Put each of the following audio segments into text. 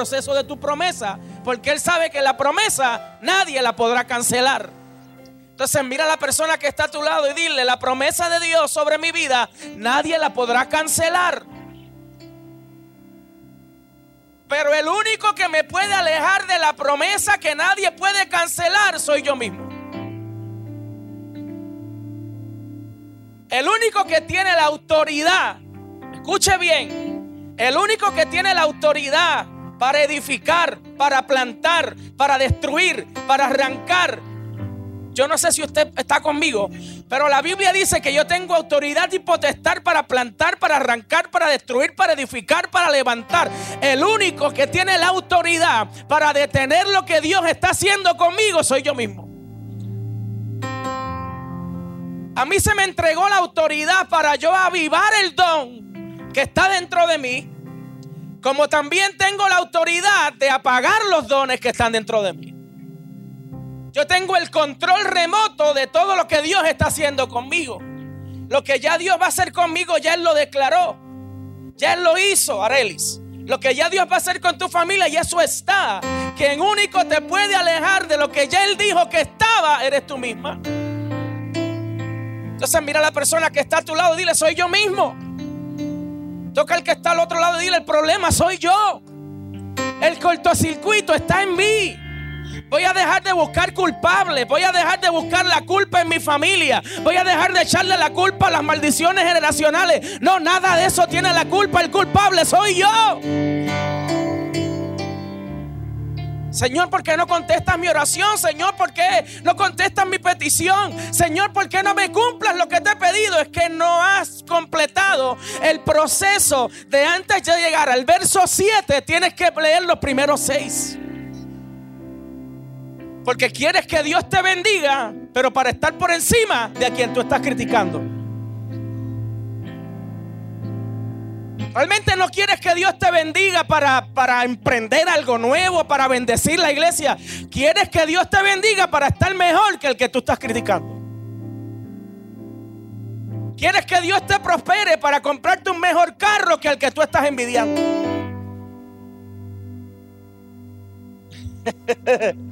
proceso de tu promesa, porque Él sabe que la promesa nadie la podrá cancelar. Entonces mira a la persona que está a tu lado y dile, la promesa de Dios sobre mi vida, nadie la podrá cancelar. Pero el único que me puede alejar de la promesa que nadie puede cancelar soy yo mismo. El único que tiene la autoridad, escuche bien, el único que tiene la autoridad para edificar, para plantar, para destruir, para arrancar. Yo no sé si usted está conmigo, pero la Biblia dice que yo tengo autoridad y potestad para plantar, para arrancar, para destruir, para edificar, para levantar. El único que tiene la autoridad para detener lo que Dios está haciendo conmigo soy yo mismo. A mí se me entregó la autoridad para yo avivar el don que está dentro de mí, como también tengo la autoridad de apagar los dones que están dentro de mí. Yo tengo el control remoto de todo lo que Dios está haciendo conmigo. Lo que ya Dios va a hacer conmigo, ya Él lo declaró. Ya Él lo hizo, Arelis. Lo que ya Dios va a hacer con tu familia, y eso está. Quien único te puede alejar de lo que ya Él dijo que estaba, eres tú misma. Entonces mira a la persona que está a tu lado, dile, soy yo mismo. Toca al que está al otro lado y dile, el problema soy yo. El cortocircuito está en mí. Voy a dejar de buscar culpables. Voy a dejar de buscar la culpa en mi familia. Voy a dejar de echarle la culpa a las maldiciones generacionales. No, nada de eso tiene la culpa. El culpable soy yo. Señor, ¿por qué no contestas mi oración? Señor, ¿por qué no contestas mi petición? Señor, ¿por qué no me cumplas lo que te he pedido? Es que no has completado el proceso de antes de llegar al verso 7. Tienes que leer los primeros seis. Porque quieres que Dios te bendiga, pero para estar por encima de a quien tú estás criticando. Realmente no quieres que Dios te bendiga para, para emprender algo nuevo, para bendecir la iglesia. Quieres que Dios te bendiga para estar mejor que el que tú estás criticando. Quieres que Dios te prospere para comprarte un mejor carro que el que tú estás envidiando.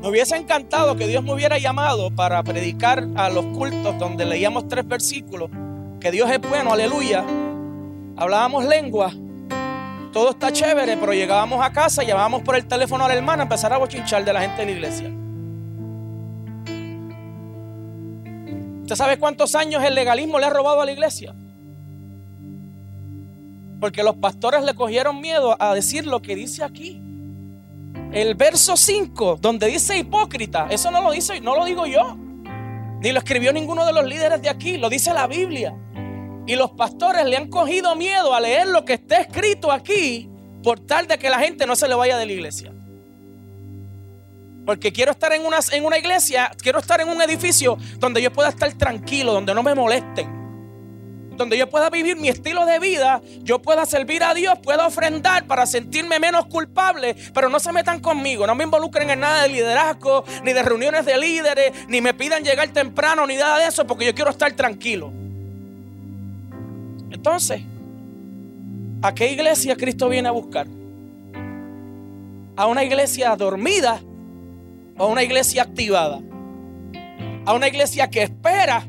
Me hubiese encantado que Dios me hubiera llamado para predicar a los cultos donde leíamos tres versículos, que Dios es bueno, aleluya. Hablábamos lengua, todo está chévere, pero llegábamos a casa, llamábamos por el teléfono a la hermana empezar a bochinchar de la gente de la iglesia. ¿Usted sabe cuántos años el legalismo le ha robado a la iglesia? Porque los pastores le cogieron miedo a decir lo que dice aquí. El verso 5, donde dice hipócrita, eso no lo dice, no lo digo yo. Ni lo escribió ninguno de los líderes de aquí, lo dice la Biblia. Y los pastores le han cogido miedo a leer lo que está escrito aquí por tal de que la gente no se le vaya de la iglesia. Porque quiero estar en una, en una iglesia, quiero estar en un edificio donde yo pueda estar tranquilo, donde no me molesten donde yo pueda vivir mi estilo de vida, yo pueda servir a Dios, pueda ofrendar para sentirme menos culpable, pero no se metan conmigo, no me involucren en nada de liderazgo, ni de reuniones de líderes, ni me pidan llegar temprano, ni nada de eso, porque yo quiero estar tranquilo. Entonces, ¿a qué iglesia Cristo viene a buscar? ¿A una iglesia dormida o a una iglesia activada? ¿A una iglesia que espera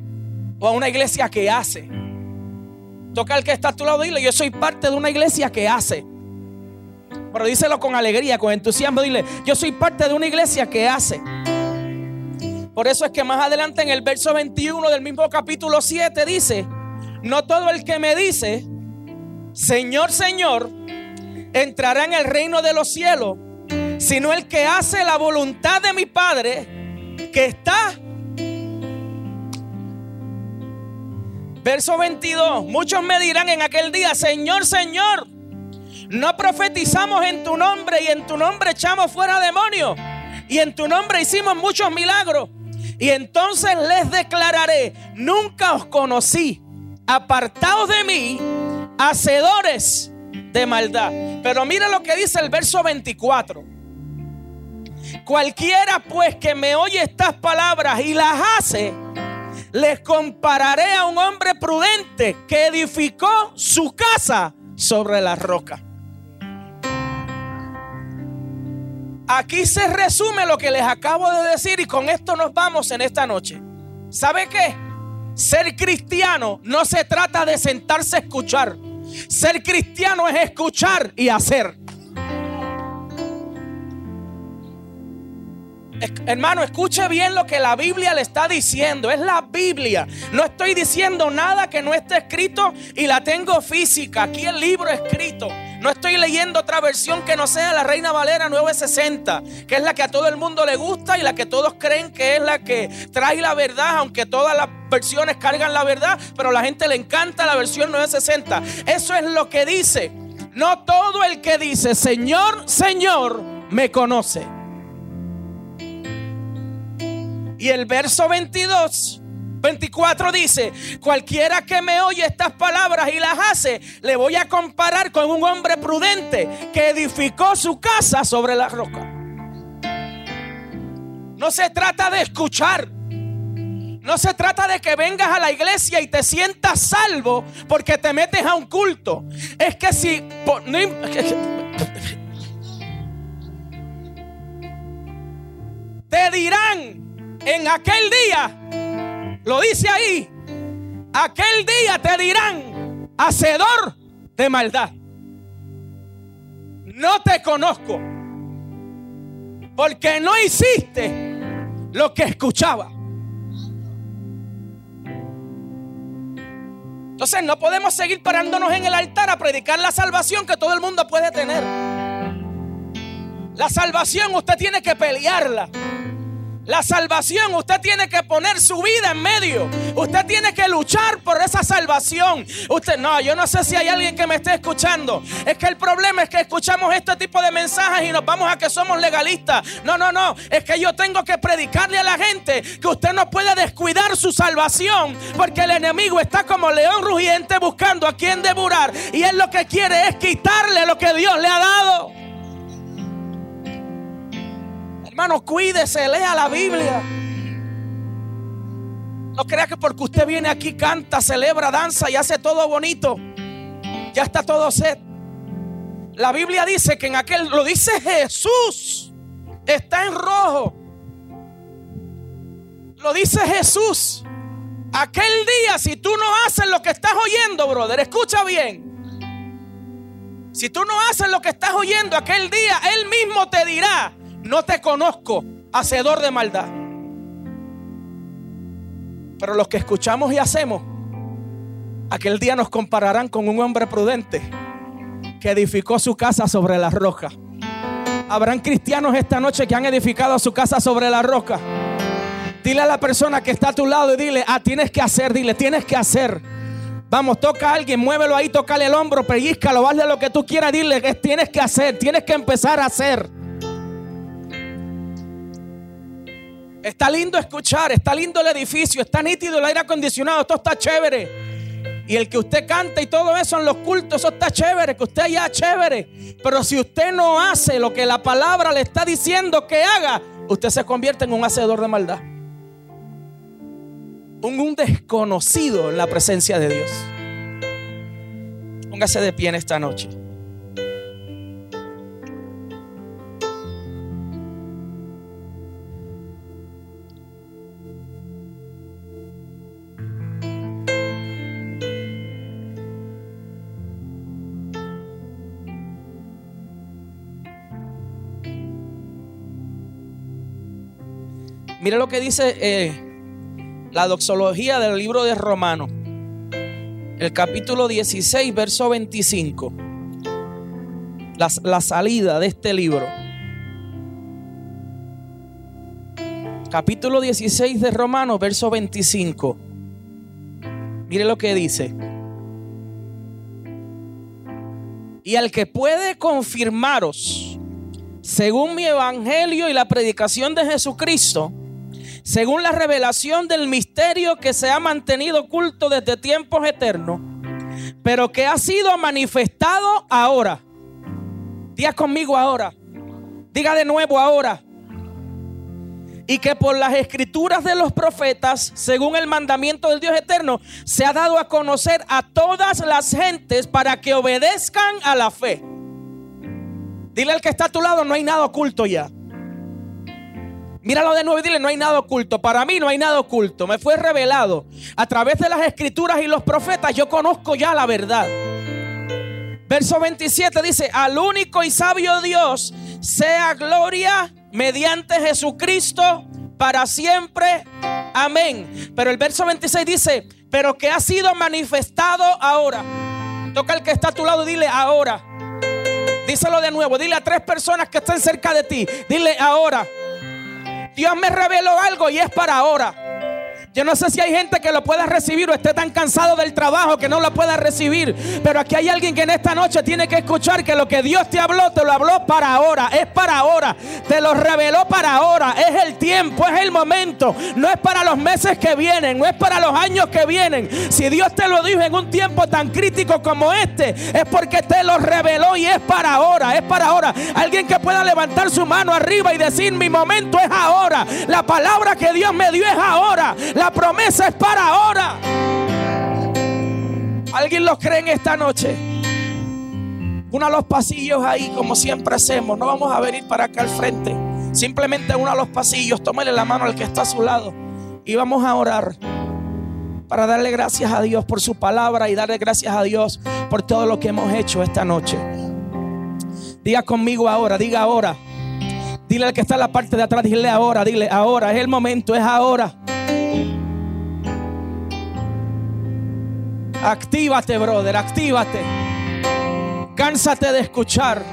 o a una iglesia que hace? Toca al que está a tu lado, dile, yo soy parte de una iglesia que hace. Pero díselo con alegría, con entusiasmo, dile, yo soy parte de una iglesia que hace. Por eso es que más adelante en el verso 21 del mismo capítulo 7 dice, no todo el que me dice, Señor, Señor, entrará en el reino de los cielos, sino el que hace la voluntad de mi Padre que está Verso 22. Muchos me dirán en aquel día, Señor, Señor, no profetizamos en tu nombre y en tu nombre echamos fuera demonios y en tu nombre hicimos muchos milagros. Y entonces les declararé, nunca os conocí, apartados de mí, hacedores de maldad. Pero mira lo que dice el verso 24. Cualquiera pues que me oye estas palabras y las hace, les compararé a un hombre prudente que edificó su casa sobre la roca. Aquí se resume lo que les acabo de decir y con esto nos vamos en esta noche. ¿Sabe qué? Ser cristiano no se trata de sentarse a escuchar. Ser cristiano es escuchar y hacer. Hermano, escuche bien lo que la Biblia le está diciendo. Es la Biblia. No estoy diciendo nada que no esté escrito y la tengo física. Aquí el libro escrito. No estoy leyendo otra versión que no sea la Reina Valera 960, que es la que a todo el mundo le gusta y la que todos creen que es la que trae la verdad, aunque todas las versiones cargan la verdad, pero a la gente le encanta la versión 960. Eso es lo que dice. No todo el que dice, Señor, Señor, me conoce. Y el verso 22 24 dice, cualquiera que me oye estas palabras y las hace, le voy a comparar con un hombre prudente que edificó su casa sobre la roca. No se trata de escuchar. No se trata de que vengas a la iglesia y te sientas salvo porque te metes a un culto. Es que si... en aquel día lo dice ahí. Aquel día te dirán, hacedor de maldad. No te conozco. Porque no hiciste lo que escuchaba. Entonces no podemos seguir parándonos en el altar a predicar la salvación que todo el mundo puede tener. La salvación usted tiene que pelearla. La salvación, usted tiene que poner su vida en medio. Usted tiene que luchar por esa salvación. Usted, no, yo no sé si hay alguien que me esté escuchando. Es que el problema es que escuchamos este tipo de mensajes y nos vamos a que somos legalistas. No, no, no. Es que yo tengo que predicarle a la gente que usted no puede descuidar su salvación. Porque el enemigo está como león rugiente buscando a quien devorar. Y él lo que quiere es quitarle lo que Dios le ha dado. Hermano, cuídese, lea la Biblia. No crea que porque usted viene aquí, canta, celebra, danza y hace todo bonito, ya está todo set. La Biblia dice que en aquel, lo dice Jesús, está en rojo. Lo dice Jesús. Aquel día, si tú no haces lo que estás oyendo, brother, escucha bien. Si tú no haces lo que estás oyendo aquel día, Él mismo te dirá, no te conozco, hacedor de maldad. Pero los que escuchamos y hacemos, aquel día nos compararán con un hombre prudente que edificó su casa sobre la roca. Habrán cristianos esta noche que han edificado su casa sobre la roca. Dile a la persona que está a tu lado y dile, ah, tienes que hacer, dile, tienes que hacer. Vamos, toca a alguien, muévelo ahí, tocale el hombro, pellizcalo, hazle lo que tú quieras, dile tienes que hacer, tienes que empezar a hacer. Está lindo escuchar, está lindo el edificio, está nítido el aire acondicionado, todo está chévere. Y el que usted canta y todo eso en los cultos, eso está chévere, que usted ya chévere. Pero si usted no hace lo que la palabra le está diciendo que haga, usted se convierte en un hacedor de maldad. Un, un desconocido en la presencia de Dios. Póngase de pie en esta noche. Mire lo que dice eh, la doxología del libro de Romano. El capítulo 16, verso 25. La, la salida de este libro. Capítulo 16 de Romano, verso 25. Mire lo que dice. Y al que puede confirmaros, según mi evangelio y la predicación de Jesucristo, según la revelación del misterio que se ha mantenido oculto desde tiempos eternos, pero que ha sido manifestado ahora. Diga conmigo ahora. Diga de nuevo ahora. y que por las escrituras de los profetas, según el mandamiento del Dios eterno, se ha dado a conocer a todas las gentes para que obedezcan a la fe. Dile al que está a tu lado, no hay nada oculto ya. Míralo de nuevo y dile, no hay nada oculto. Para mí no hay nada oculto. Me fue revelado a través de las escrituras y los profetas. Yo conozco ya la verdad. Verso 27 dice, al único y sabio Dios sea gloria mediante Jesucristo para siempre. Amén. Pero el verso 26 dice, pero que ha sido manifestado ahora. Toca el que está a tu lado dile ahora. Díselo de nuevo. Dile a tres personas que estén cerca de ti. Dile ahora. Dios me reveló algo y es para ahora. Yo no sé si hay gente que lo pueda recibir o esté tan cansado del trabajo que no lo pueda recibir. Pero aquí hay alguien que en esta noche tiene que escuchar que lo que Dios te habló, te lo habló para ahora. Es para ahora. Te lo reveló para ahora. Es el tiempo, es el momento. No es para los meses que vienen, no es para los años que vienen. Si Dios te lo dijo en un tiempo tan crítico como este, es porque te lo reveló y es para ahora. Es para ahora. Alguien que pueda levantar su mano arriba y decir, mi momento es ahora. La palabra que Dios me dio es ahora. Promesa es para ahora. ¿Alguien lo cree en esta noche? Uno a los pasillos ahí, como siempre hacemos. No vamos a venir para acá al frente. Simplemente uno a los pasillos. Tómale la mano al que está a su lado. Y vamos a orar para darle gracias a Dios por su palabra y darle gracias a Dios por todo lo que hemos hecho esta noche. Diga conmigo ahora, diga ahora. Dile al que está en la parte de atrás, dile ahora, dile ahora, es el momento, es ahora. Actívate, brother, actívate. Cánsate de escuchar.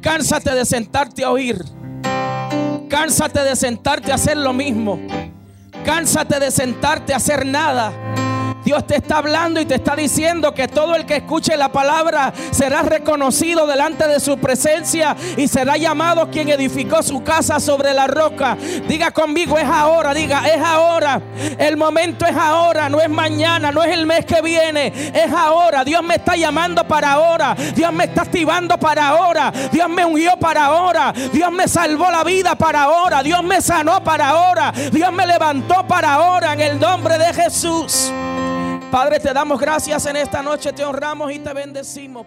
Cánsate de sentarte a oír. Cánsate de sentarte a hacer lo mismo. Cánsate de sentarte a hacer nada. Dios te está hablando y te está diciendo que todo el que escuche la palabra será reconocido delante de su presencia y será llamado quien edificó su casa sobre la roca. Diga conmigo, es ahora, diga, es ahora. El momento es ahora, no es mañana, no es el mes que viene, es ahora. Dios me está llamando para ahora. Dios me está activando para ahora. Dios me ungió para ahora. Dios me salvó la vida para ahora. Dios me sanó para ahora. Dios me levantó para ahora en el nombre de Jesús. Padre, te damos gracias en esta noche, te honramos y te bendecimos.